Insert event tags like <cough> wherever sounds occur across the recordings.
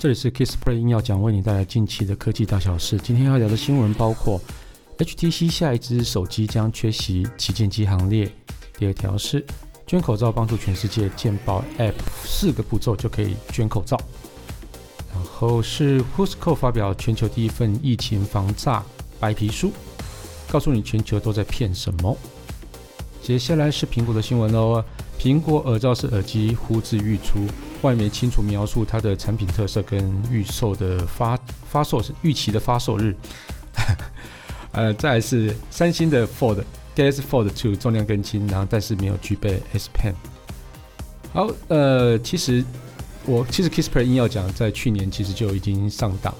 这里是 Kissplay 音要讲，为你带来近期的科技大小事。今天要聊的新闻包括：HTC 下一支手机将缺席旗舰机行列；第二条是捐口罩帮助全世界健保 App 四个步骤就可以捐口罩；然后是 Whoscall 发表全球第一份疫情防诈白皮书，告诉你全球都在骗什么。接下来是苹果的新闻哦，苹果耳罩式耳机呼之欲出。外媒清楚描述它的产品特色跟预售的发发售是预期的发售日，<laughs> 呃，再来是三星的 Fold，Galaxy Fold Two 重量更轻，然后但是没有具备 S Pen。好，呃，其实我其实 Kissplay 硬要讲，在去年其实就已经上档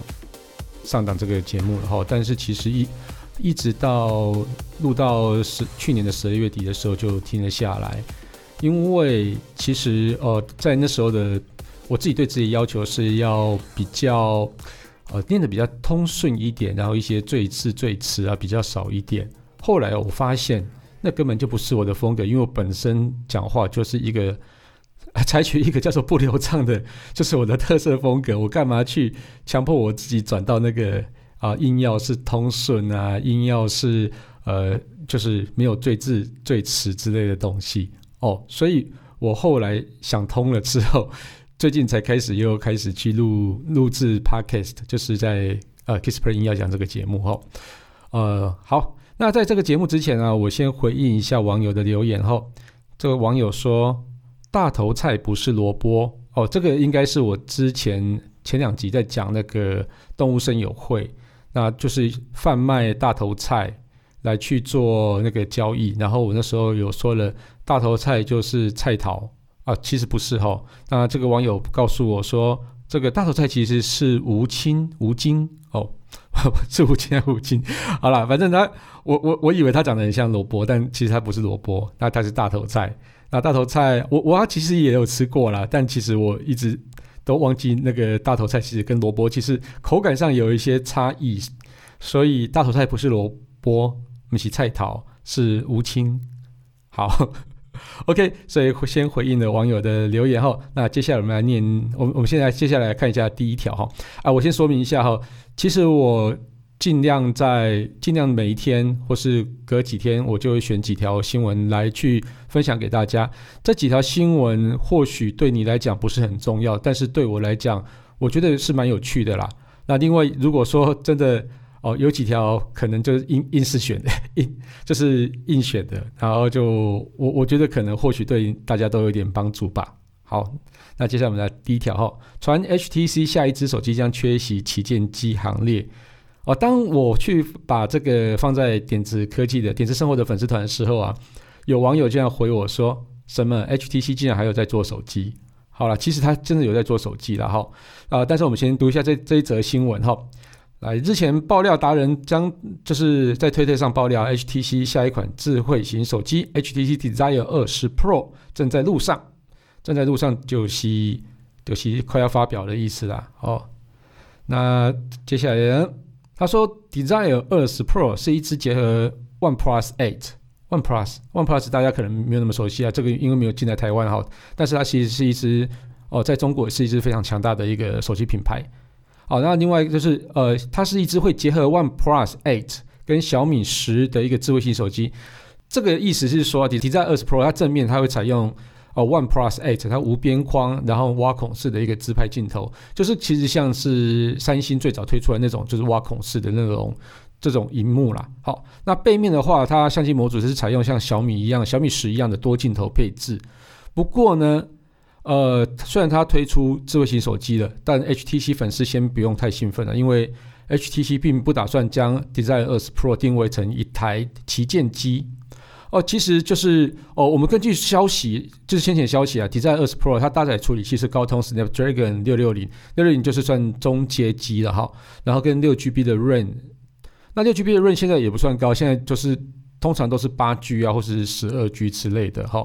上档这个节目了哈，但是其实一一直到录到十去年的十二月底的时候就停了下来。因为其实呃，在那时候的我自己对自己要求是要比较呃念的比较通顺一点，然后一些赘字赘词啊比较少一点。后来我发现那根本就不是我的风格，因为我本身讲话就是一个 <laughs> 采取一个叫做不流畅的，就是我的特色风格。我干嘛去强迫我自己转到那个啊，硬要是通顺啊，硬要是呃，就是没有赘字赘词之类的东西。哦，所以我后来想通了之后，<laughs> 最近才开始又开始去录录制 Podcast，就是在呃 Kissplay 要讲这个节目、哦。呃，好，那在这个节目之前呢，我先回应一下网友的留言哈、哦。这个网友说：“大头菜不是萝卜哦，这个应该是我之前前两集在讲那个动物生友会，那就是贩卖大头菜。”来去做那个交易，然后我那时候有说了，大头菜就是菜头啊，其实不是哈。那这个网友告诉我说，这个大头菜其实是无青无精哦，<laughs> 是无青还是无精？好了，反正他我我我以为他长得很像萝卜，但其实他不是萝卜，那他是大头菜。那大头菜我我其实也有吃过啦，但其实我一直都忘记那个大头菜其实跟萝卜其实口感上有一些差异，所以大头菜不是萝卜。不是菜头，是无青。好 <laughs> OK，所以先回应了网友的留言哈。那接下来我们来念，我们我们现在接下来看一下第一条哈。啊，我先说明一下哈，其实我尽量在尽量每一天或是隔几天，我就会选几条新闻来去分享给大家。这几条新闻或许对你来讲不是很重要，但是对我来讲，我觉得是蛮有趣的啦。那另外，如果说真的。哦，有几条可能就是硬硬是选的，<laughs> 硬就是硬选的，然后就我我觉得可能或许对大家都有点帮助吧。好，那接下来我们来第一条哈，传 HTC 下一支手机将缺席旗舰机行列。哦，当我去把这个放在点子科技的点子生活的粉丝团的时候啊，有网友这样回我说：“什么 HTC 竟然还有在做手机？”好了，其实他真的有在做手机了哈。啊、但是我们先读一下这这一则新闻哈。来，日前爆料达人将就是在推特上爆料，HTC 下一款智慧型手机 HTC Desire 20 Pro 正在路上，正在路上就是就是快要发表的意思啦。哦，那接下来呢，他说 Desire 20 Pro 是一支结合 OnePlus 8 OnePlus OnePlus 大家可能没有那么熟悉啊，这个因为没有进来台湾哈，但是它其实是一支哦，在中国是一支非常强大的一个手机品牌。好，那另外一个就是，呃，它是一只会结合 OnePlus Eight 跟小米十的一个智慧型手机。这个意思是说，Desire 20 Pro 它正面它会采用哦 OnePlus Eight，它无边框，然后挖孔式的一个自拍镜头，就是其实像是三星最早推出来那种，就是挖孔式的那种这种荧幕啦。好，那背面的话，它相机模组是采用像小米一样、小米十一样的多镜头配置。不过呢，呃，虽然它推出智慧型手机了，但 HTC 粉丝先不用太兴奋了，因为 HTC 并不打算将 Design 20 Pro 定位成一台旗舰机。哦，其实就是哦，我们根据消息，就是先前消息啊，Design 20 Pro 它搭载处理器是高通 Snapdragon 六六零，六六零就是算中阶机了哈，然后跟六 GB 的 RAM，那六 GB 的 RAM 现在也不算高，现在就是。通常都是八 G 啊，或是十二 G 之类的哈。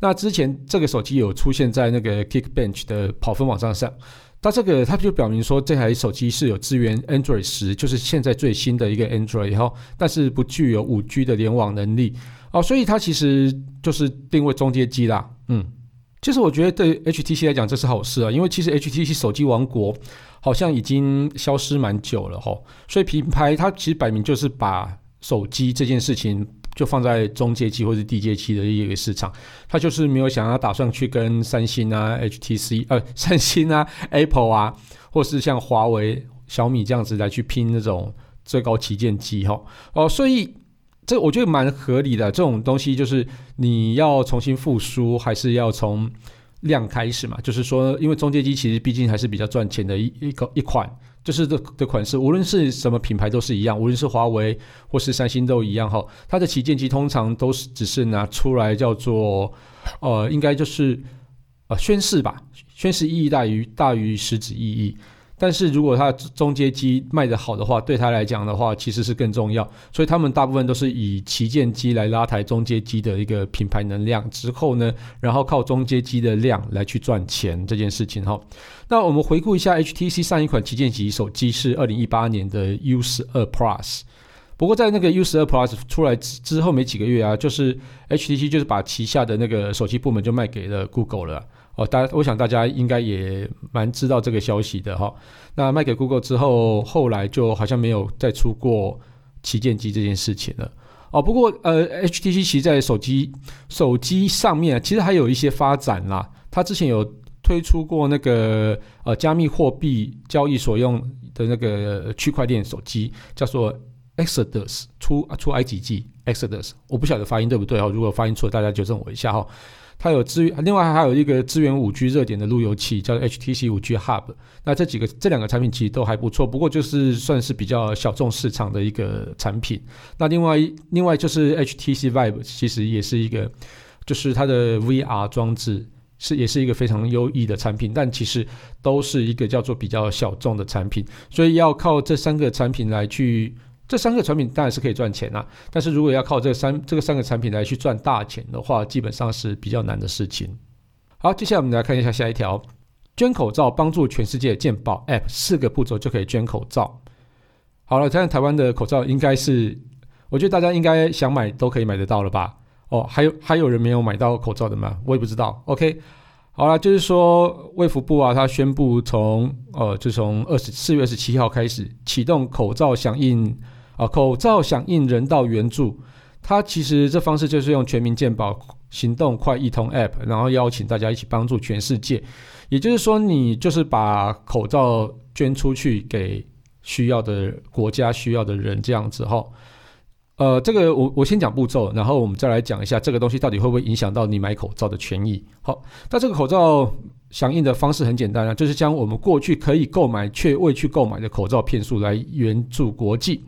那之前这个手机有出现在那个 Kick Bench 的跑分网站上，它这个它就表明说这台手机是有支援 Android 十，就是现在最新的一个 Android 哈，但是不具有五 G 的联网能力哦，所以它其实就是定位中阶机啦。嗯，其实我觉得对 HTC 来讲这是好事啊，因为其实 HTC 手机王国好像已经消失蛮久了哈，所以品牌它其实摆明就是把手机这件事情就放在中阶机或者低阶机的一个市场，它就是没有想要打算去跟三星啊、HTC 呃 <laughs> 三星啊、Apple 啊，或是像华为、小米这样子来去拼那种最高旗舰机哈哦，所以。这我觉得蛮合理的，这种东西就是你要重新复苏，还是要从量开始嘛？就是说，因为中阶机其实毕竟还是比较赚钱的一一个一款，就是的的款式，无论是什么品牌都是一样，无论是华为或是三星都一样哈。它的旗舰机通常都是只是拿出来叫做，呃，应该就是呃宣誓吧，宣誓意义大于大于实质意义。但是如果它中阶机卖得好的话，对他来讲的话，其实是更重要。所以他们大部分都是以旗舰机来拉抬中阶机的一个品牌能量之后呢，然后靠中阶机的量来去赚钱这件事情哈。那我们回顾一下，HTC 上一款旗舰级手机是二零一八年的 U 十二 Plus。不过在那个 U 十二 Plus 出来之之后没几个月啊，就是 HTC 就是把旗下的那个手机部门就卖给了 Google 了。哦，大家，我想大家应该也蛮知道这个消息的哈。那卖给 Google 之后，后来就好像没有再出过旗舰机这件事情了。哦，不过呃，HTC 其实在手机手机上面其实还有一些发展啦。它之前有推出过那个呃加密货币交易所用的那个区块链手机，叫做 Exodus，出出埃及记 Exodus，我不晓得发音对不对哦。如果发音错，大家纠正我一下哈。它有资源，另外还有一个支援 5G 热点的路由器，叫 HTC 5G Hub。那这几个这两个产品其实都还不错，不过就是算是比较小众市场的一个产品。那另外另外就是 HTC Vive，其实也是一个，就是它的 VR 装置是也是一个非常优异的产品，但其实都是一个叫做比较小众的产品，所以要靠这三个产品来去。这三个产品当然是可以赚钱啊，但是如果要靠这三这个三个产品来去赚大钱的话，基本上是比较难的事情。好，接下来我们来看一下下一条，捐口罩帮助全世界健保 App，四个步骤就可以捐口罩。好了，现在台湾的口罩应该是，我觉得大家应该想买都可以买得到了吧？哦，还有还有人没有买到口罩的吗？我也不知道。OK。好了，就是说，卫福部啊，他宣布从呃，就从二十四月二十七号开始启动口罩响应啊，口罩响应人道援助。它其实这方式就是用全民健保行动快易通 App，然后邀请大家一起帮助全世界。也就是说，你就是把口罩捐出去给需要的国家、需要的人这样子哈。呃，这个我我先讲步骤，然后我们再来讲一下这个东西到底会不会影响到你买口罩的权益。好，那这个口罩响应的方式很简单啊，就是将我们过去可以购买却未去购买的口罩片数来援助国际。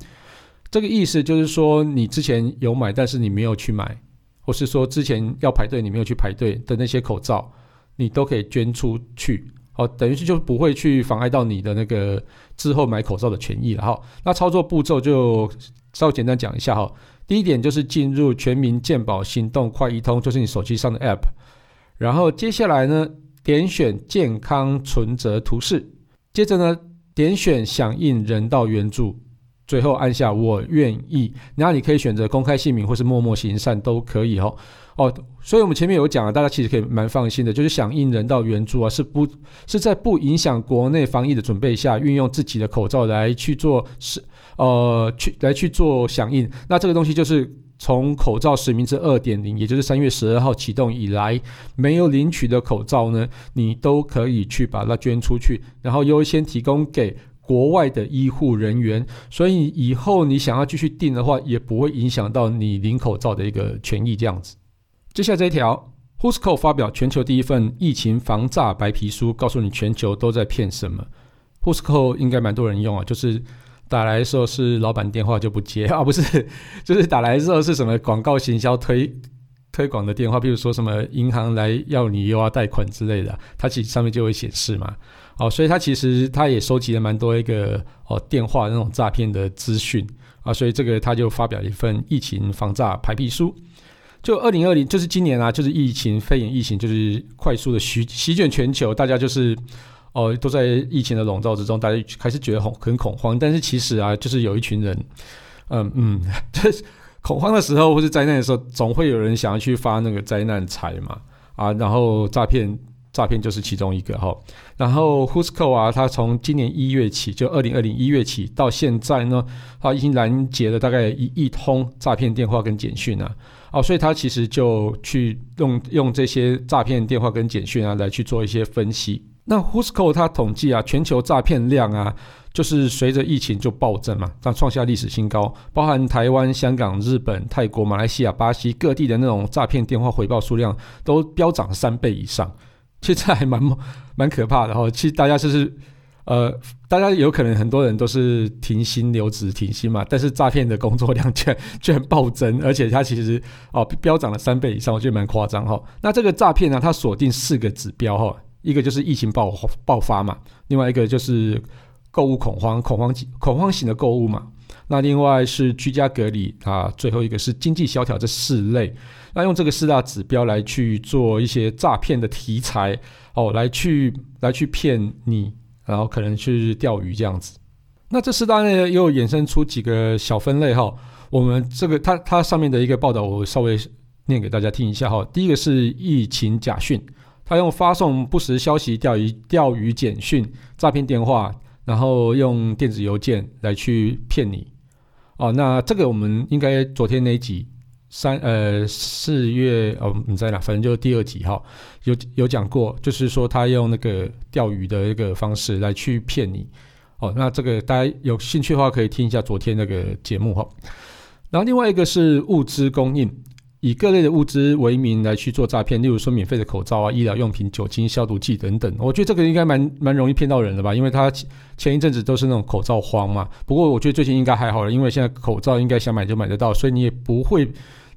这个意思就是说，你之前有买，但是你没有去买，或是说之前要排队你没有去排队的那些口罩，你都可以捐出去。好，等于是就不会去妨碍到你的那个之后买口罩的权益了。哈，那操作步骤就。稍微简单讲一下哈，第一点就是进入全民健保行动快易通，就是你手机上的 App，然后接下来呢，点选健康存折图示，接着呢，点选响应人道援助，最后按下我愿意，然后你可以选择公开姓名或是默默行善都可以哦。哦，所以我们前面有讲啊，大家其实可以蛮放心的，就是响应人道援助啊，是不是在不影响国内防疫的准备下，运用自己的口罩来去做是呃去来去做响应。那这个东西就是从口罩实名制二点零，也就是三月十二号启动以来，没有领取的口罩呢，你都可以去把它捐出去，然后优先提供给国外的医护人员。所以以后你想要继续订的话，也不会影响到你领口罩的一个权益，这样子。接下来这一条，Whoisco 发表全球第一份疫情防诈白皮书，告诉你全球都在骗什么。Whoisco 应该蛮多人用啊，就是打来的时候是老板电话就不接 <laughs> 啊，不是，就是打来的时候是什么广告行销推推广的电话，比如说什么银行来要你又要贷款之类的，它其实上面就会显示嘛。哦，所以他其实他也收集了蛮多一个哦电话那种诈骗的资讯啊，所以这个他就发表一份疫情防诈白皮书。就二零二零，就是今年啊，就是疫情肺炎疫情，就是快速的席席卷全球，大家就是哦、都在疫情的笼罩之中，大家开始觉得很很恐慌。但是其实啊，就是有一群人，嗯嗯，<laughs> 就是恐慌的时候或是灾难的时候，总会有人想要去发那个灾难财嘛。啊，然后诈骗诈骗就是其中一个哈。然后 Whoscall 啊，它从今年一月起，就二零二零一月起到现在呢，它已经拦截了大概一亿通诈骗电话跟简讯啊。哦，所以他其实就去用用这些诈骗电话跟简讯啊，来去做一些分析。那 Whoscall 它统计啊，全球诈骗量啊，就是随着疫情就暴增嘛，它创下历史新高，包含台湾、香港、日本、泰国、马来西亚、巴西各地的那种诈骗电话回报数量都飙涨三倍以上。其实这还蛮蛮可怕的哈。其实大家就是。呃，大家有可能很多人都是停薪留职停薪嘛，但是诈骗的工作量却却暴增，而且它其实哦飙涨了三倍以上，我觉得蛮夸张哈。那这个诈骗呢，它锁定四个指标哈，一个就是疫情爆爆发嘛，另外一个就是购物恐慌、恐慌恐慌型的购物嘛，那另外是居家隔离啊，最后一个是经济萧条这四类，那用这个四大指标来去做一些诈骗的题材哦，来去来去骗你。然后可能去钓鱼这样子，那这四大类又衍生出几个小分类哈。我们这个它它上面的一个报道，我稍微念给大家听一下哈。第一个是疫情假讯，他用发送不实消息、钓鱼钓鱼简讯、诈骗电话，然后用电子邮件来去骗你。哦，那这个我们应该昨天那一集。三呃四月哦，你在哪？反正就是第二集哈，有有讲过，就是说他用那个钓鱼的一个方式来去骗你哦。那这个大家有兴趣的话，可以听一下昨天那个节目哈。然后另外一个是物资供应，以各类的物资为名来去做诈骗，例如说免费的口罩啊、医疗用品、酒精消毒剂等等。我觉得这个应该蛮蛮容易骗到人的吧，因为他前一阵子都是那种口罩荒嘛。不过我觉得最近应该还好了，因为现在口罩应该想买就买得到，所以你也不会。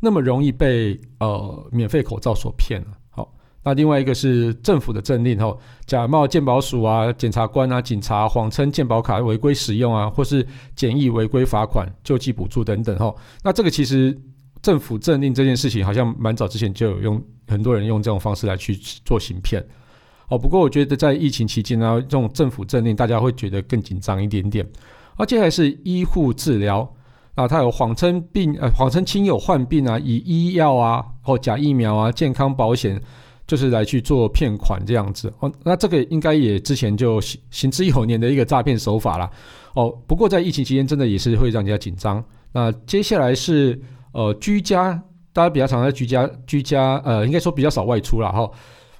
那么容易被呃免费口罩所骗了。好，那另外一个是政府的政令吼，假冒鉴保署啊、检察官啊、警察谎称鉴保卡违规使用啊，或是简易违规罚款、救济补助等等吼。那这个其实政府政令这件事情，好像蛮早之前就有用，很多人用这种方式来去做行骗。哦，不过我觉得在疫情期间呢，这种政府政令大家会觉得更紧张一点点。而接下来是医护治疗。啊，他有谎称病，呃，谎称亲友患病啊，以医药啊或假疫苗啊、健康保险，就是来去做骗款这样子。哦，那这个应该也之前就行行之有年的一个诈骗手法啦。哦，不过在疫情期间，真的也是会让人家紧张。那接下来是呃居家，大家比较常在居家居家，呃，应该说比较少外出了哈。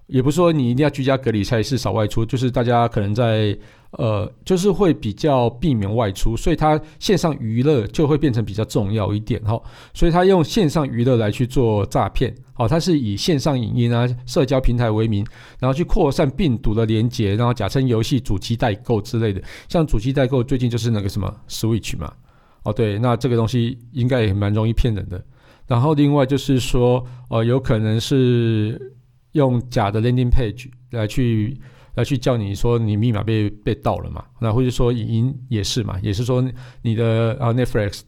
也不是说你一定要居家隔离才是少外出，就是大家可能在。呃，就是会比较避免外出，所以它线上娱乐就会变成比较重要一点哈。所以他用线上娱乐来去做诈骗，好，他是以线上影音啊、社交平台为名，然后去扩散病毒的连接，然后假称游戏主机代购之类的。像主机代购最近就是那个什么 Switch 嘛，哦对，那这个东西应该也蛮容易骗人的。然后另外就是说，呃，有可能是用假的 landing page 来去。来去叫你说你密码被被盗了嘛？那或者说影音也是嘛？也是说你的啊 Netflix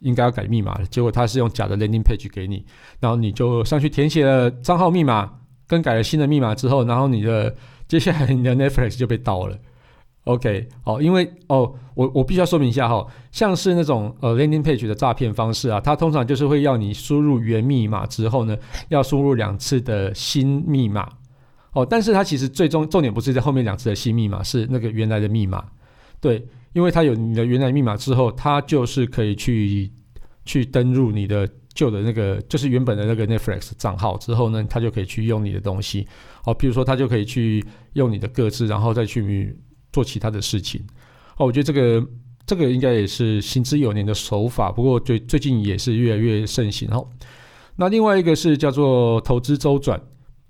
应该要改密码，结果他是用假的 landing page 给你，然后你就上去填写了账号密码，更改了新的密码之后，然后你的接下来你的 Netflix 就被盗了。OK，好，因为哦，我我必须要说明一下哈，像是那种呃 landing page 的诈骗方式啊，它通常就是会要你输入原密码之后呢，要输入两次的新密码。哦，但是它其实最终重点不是在后面两次的新密码，是那个原来的密码。对，因为它有你的原来密码之后，它就是可以去去登入你的旧的那个，就是原本的那个 Netflix 账号之后呢，它就可以去用你的东西。哦，比如说它就可以去用你的个资，然后再去做其他的事情。哦，我觉得这个这个应该也是行之有年的手法，不过最最近也是越来越盛行。哦，那另外一个是叫做投资周转。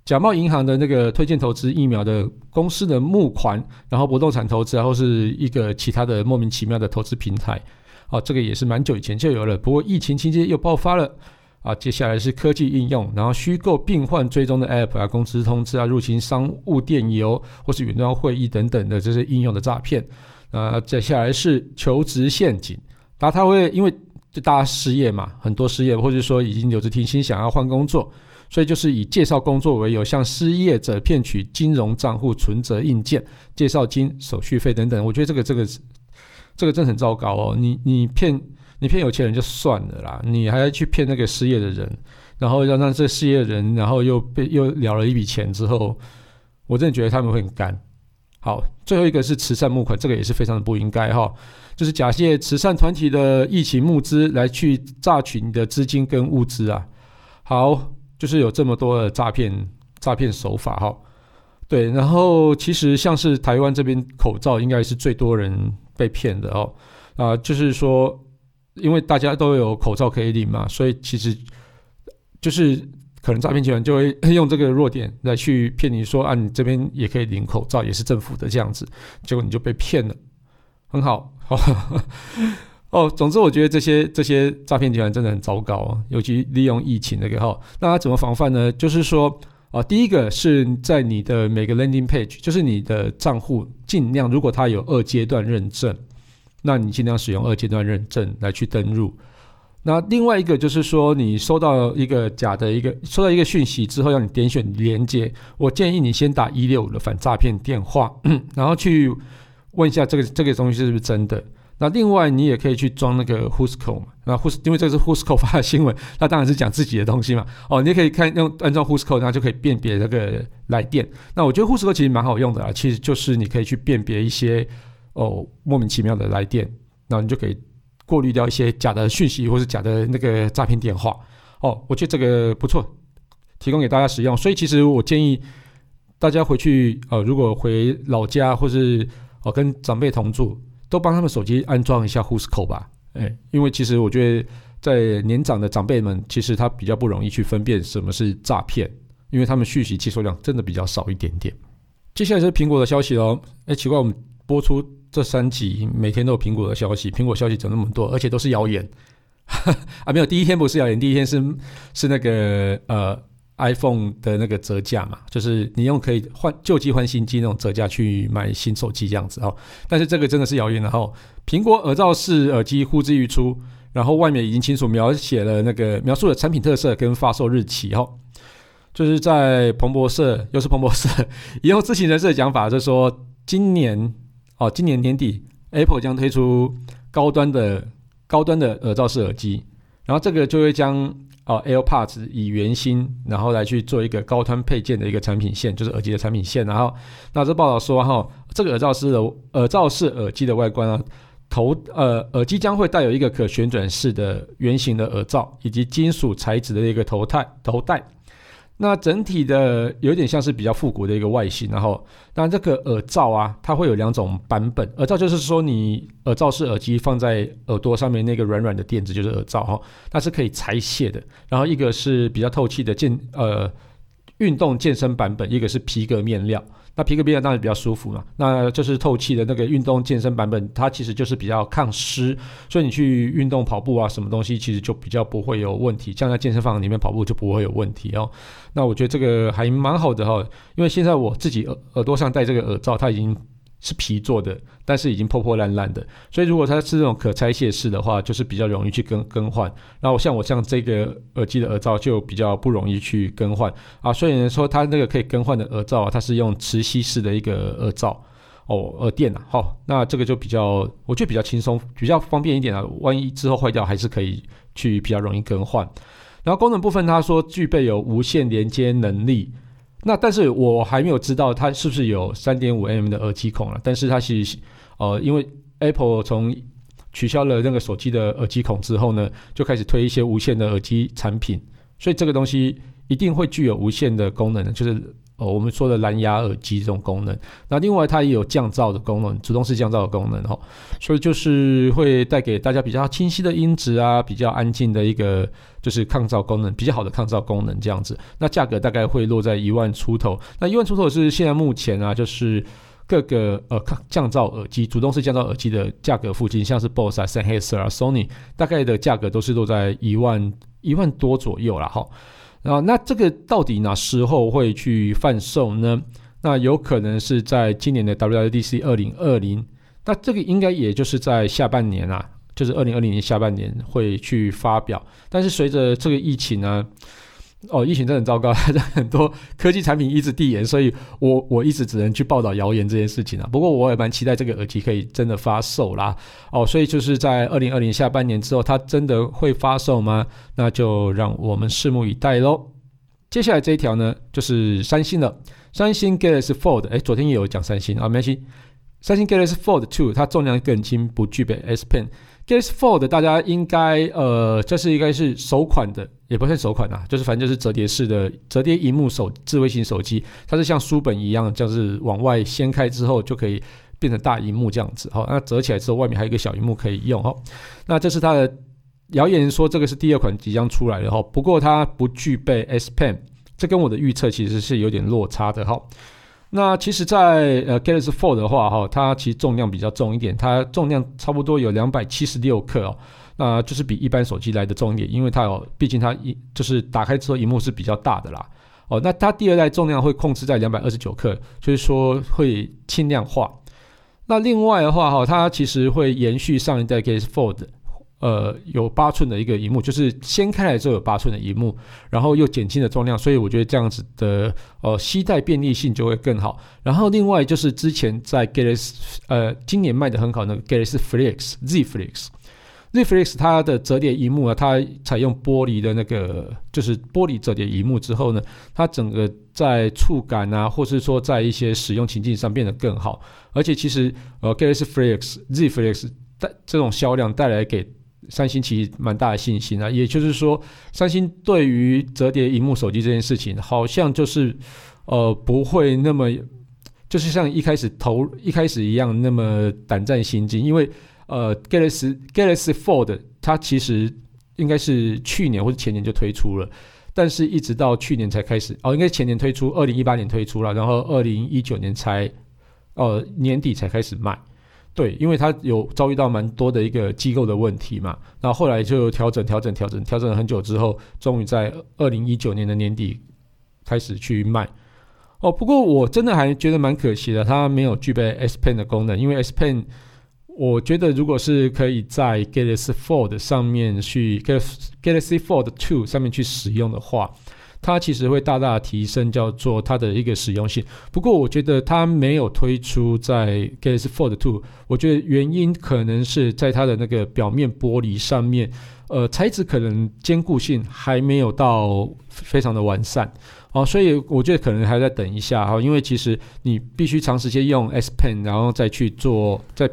假冒银行的那个推荐投资疫苗的公司的募款，然后不动产投资，然后是一个其他的莫名其妙的投资平台，哦，这个也是蛮久以前就有了，不过疫情期间又爆发了，啊，接下来是科技应用，然后虚构病患追踪的 App 啊，公司通知啊，入侵商务电邮或是远端会议等等的这些应用的诈骗，啊，接下来是求职陷阱，然后他会因为就大家失业嘛，很多失业或者说已经留职停薪想要换工作。所以就是以介绍工作为由，向失业者骗取金融账户存折、硬件、介绍金、手续费等等。我觉得这个这个这个真的很糟糕哦！你你骗你骗有钱人就算了啦，你还要去骗那个失业的人，然后让让这失业的人，然后又被又了了一笔钱之后，我真的觉得他们会很干。好，最后一个是慈善募款，这个也是非常的不应该哈，就是假借慈善团体的疫情募资来去榨取你的资金跟物资啊。好，就是有这么多的诈骗诈骗手法哈。对，然后其实像是台湾这边口罩应该是最多人被骗的哦，啊，就是说，因为大家都有口罩可以领嘛，所以其实就是可能诈骗集团就会 <laughs> 用这个弱点来去骗你说啊，你这边也可以领口罩，也是政府的这样子，结果你就被骗了，很好，<laughs> 哦，总之我觉得这些这些诈骗集团真的很糟糕啊，尤其利用疫情那个哈，那他怎么防范呢？就是说。啊，第一个是在你的每个 landing page，就是你的账户尽量，如果它有二阶段认证，那你尽量使用二阶段认证来去登入。那另外一个就是说，你收到一个假的一个收到一个讯息之后，要你点选连接，我建议你先打一六五的反诈骗电话，<clears throat> 然后去问一下这个这个东西是不是真的。那另外，你也可以去装那个 Whoscall 嘛。那 Whos 因为这是 Whoscall 发的新闻，<laughs> 那当然是讲自己的东西嘛。哦，你也可以看用安装 Whoscall，它就可以辨别那个来电。那我觉得 Whoscall 其实蛮好用的啊，其实就是你可以去辨别一些哦莫名其妙的来电，那你就可以过滤掉一些假的讯息或是假的那个诈骗电话。哦，我觉得这个不错，提供给大家使用。所以其实我建议大家回去呃，如果回老家或是哦跟长辈同住。都帮他们手机安装一下 Whoscall 吧，哎，因为其实我觉得在年长的长辈们，其实他比较不容易去分辨什么是诈骗，因为他们讯息接收量真的比较少一点点。接下来是苹果的消息喽，哎，奇怪，我们播出这三集每天都有苹果的消息，苹果消息怎么那么多，而且都是谣言 <laughs> 啊？没有，第一天不是谣言，第一天是是那个呃。iPhone 的那个折价嘛，就是你用可以换旧机换新机那种折价去买新手机这样子哦。但是这个真的是谣言，然后苹果耳罩式耳机呼之欲出，然后外面已经清楚描写了那个描述了产品特色跟发售日期哦。就是在彭博社，又是彭博社，<laughs> 也用知情人士的讲法，就是说今年哦，今年年底 Apple 将推出高端的高端的耳罩式耳机，然后这个就会将。哦，AirPods 以原芯，然后来去做一个高端配件的一个产品线，就是耳机的产品线。然后，那这报道说哈，这个耳罩式的耳罩式耳机的外观啊，头呃耳机将会带有一个可旋转式的圆形的耳罩，以及金属材质的一个头带头带。那整体的有点像是比较复古的一个外形，然后，那这个耳罩啊，它会有两种版本。耳罩就是说，你耳罩式耳机放在耳朵上面那个软软的垫子就是耳罩哈，它是可以拆卸的。然后一个是比较透气的健呃运动健身版本，一个是皮革面料。那皮革面料当然比较舒服嘛，那就是透气的那个运动健身版本，它其实就是比较抗湿，所以你去运动跑步啊，什么东西其实就比较不会有问题，像在健身房里面跑步就不会有问题哦。那我觉得这个还蛮好的哈，因为现在我自己耳耳朵上戴这个耳罩，它已经。是皮做的，但是已经破破烂烂的，所以如果它是这种可拆卸式的话，就是比较容易去更更换。然后像我像这个耳机的耳罩就比较不容易去更换啊。所以说它那个可以更换的耳罩啊，它是用磁吸式的一个耳罩哦，耳垫啊。好，那这个就比较我觉得比较轻松，比较方便一点啊。万一之后坏掉，还是可以去比较容易更换。然后功能部分，它说具备有无线连接能力。那但是我还没有知道它是不是有三点五 mm 的耳机孔了。但是它是，呃，因为 Apple 从取消了那个手机的耳机孔之后呢，就开始推一些无线的耳机产品，所以这个东西一定会具有无线的功能，就是。哦，我们说的蓝牙耳机这种功能，那另外它也有降噪的功能，主动式降噪的功能哦，所以就是会带给大家比较清晰的音质啊，比较安静的一个就是抗噪功能，比较好的抗噪功能这样子。那价格大概会落在一万出头，那一万出头是现在目前啊，就是各个呃抗降噪耳机、主动式降噪耳机的价格附近，像是 BOSS 啊、Sennheiser 啊、Sony，大概的价格都是落在一万一万多左右了哈。啊，那这个到底哪时候会去贩售呢？那有可能是在今年的 WWDC 二零二零，那这个应该也就是在下半年啊，就是二零二零年下半年会去发表。但是随着这个疫情呢，哦，疫情真的很糟糕，<laughs> 很多科技产品一直递延，所以我我一直只能去报道谣言这件事情啊。不过我也蛮期待这个耳机可以真的发售啦。哦，所以就是在二零二零下半年之后，它真的会发售吗？那就让我们拭目以待喽。接下来这一条呢，就是三星了。三星 Galaxy Fold，哎，昨天也有讲三星啊，没关系。三星 Galaxy Fold Two，它重量更轻，不具备 S Pen。Galaxy Fold 大家应该呃，这是应该是首款的，也不算首款啊，就是反正就是折叠式的折叠荧幕手智慧型手机，它是像书本一样，就是往外掀开之后就可以变成大荧幕这样子。好，那折起来之后外面还有一个小荧幕可以用。哈，那这是它的谣言说这个是第二款即将出来的哈，不过它不具备 S Pen，这跟我的预测其实是有点落差的哈。那其实在，呃 Galaxy Fold 的话，哈，它其实重量比较重一点，它重量差不多有两百七十六克哦，那就是比一般手机来的重一点，因为它有，毕竟它一就是打开之后，荧幕是比较大的啦，哦，那它第二代重量会控制在两百二十九克，所以说会轻量化。那另外的话，哈，它其实会延续上一代 Galaxy Fold。呃，有八寸的一个荧幕，就是掀开来之后有八寸的荧幕，然后又减轻了重量，所以我觉得这样子的呃携带便利性就会更好。然后另外就是之前在 Galaxy 呃今年卖的很好那个 Galaxy Flex Z Flix Z Flix 它的折叠荧幕啊，它采用玻璃的那个就是玻璃折叠荧幕之后呢，它整个在触感啊，或是说在一些使用情境上变得更好。而且其实呃 Galaxy Flex Z Flix 带这种销量带来给三星其实蛮大的信心啊，也就是说，三星对于折叠荧幕手机这件事情，好像就是呃不会那么，就是像一开始投一开始一样那么胆战心惊，因为呃 Galaxy Galaxy Fold 它其实应该是去年或者前年就推出了，但是一直到去年才开始哦，应该前年推出，二零一八年推出了，然后二零一九年才呃年底才开始卖。对，因为它有遭遇到蛮多的一个机构的问题嘛，然后后来就调整、调整、调整、调整了很久之后，终于在二零一九年的年底开始去卖。哦，不过我真的还觉得蛮可惜的，它没有具备 S Pen 的功能，因为 S Pen 我觉得如果是可以在 Galaxy Fold 上面去 Galaxy Fold Two 上面去使用的话。它其实会大大提升叫做它的一个实用性，不过我觉得它没有推出在 Galaxy Fold Two，我觉得原因可能是在它的那个表面玻璃上面，呃，材质可能坚固性还没有到非常的完善哦，所以我觉得可能还在等一下哈，因为其实你必须长时间用 S Pen，然后再去做在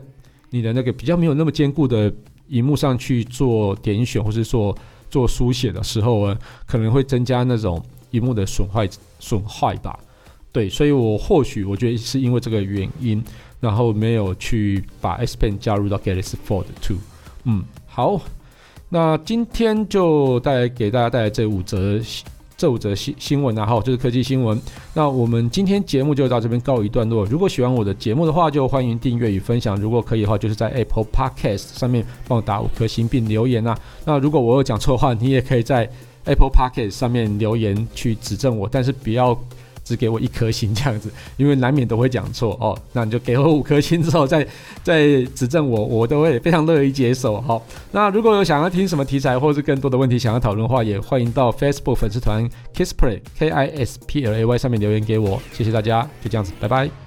你的那个比较没有那么坚固的荧幕上去做点选或是做。做书写的时候，可能会增加那种荧幕的损坏损坏吧。对，所以我或许我觉得是因为这个原因，然后没有去把 S Pen 加入到 Galaxy Fold Two。嗯，好，那今天就带给大家带来这五则。这五则新新闻啊，好，就是科技新闻。那我们今天节目就到这边告一段落。如果喜欢我的节目的话，就欢迎订阅与分享。如果可以的话，就是在 Apple Podcast 上面帮我打五颗星并留言啊。那如果我有讲错的话，你也可以在 Apple Podcast 上面留言去指正我，但是不要。只给我一颗星这样子，因为难免都会讲错哦。那你就给我五颗星之后再再指正我，我都会非常乐意接受。好，那如果有想要听什么题材，或是更多的问题想要讨论的话，也欢迎到 Facebook 粉丝团 Kisplay K I S P L A Y 上面留言给我。谢谢大家，就这样子，拜拜。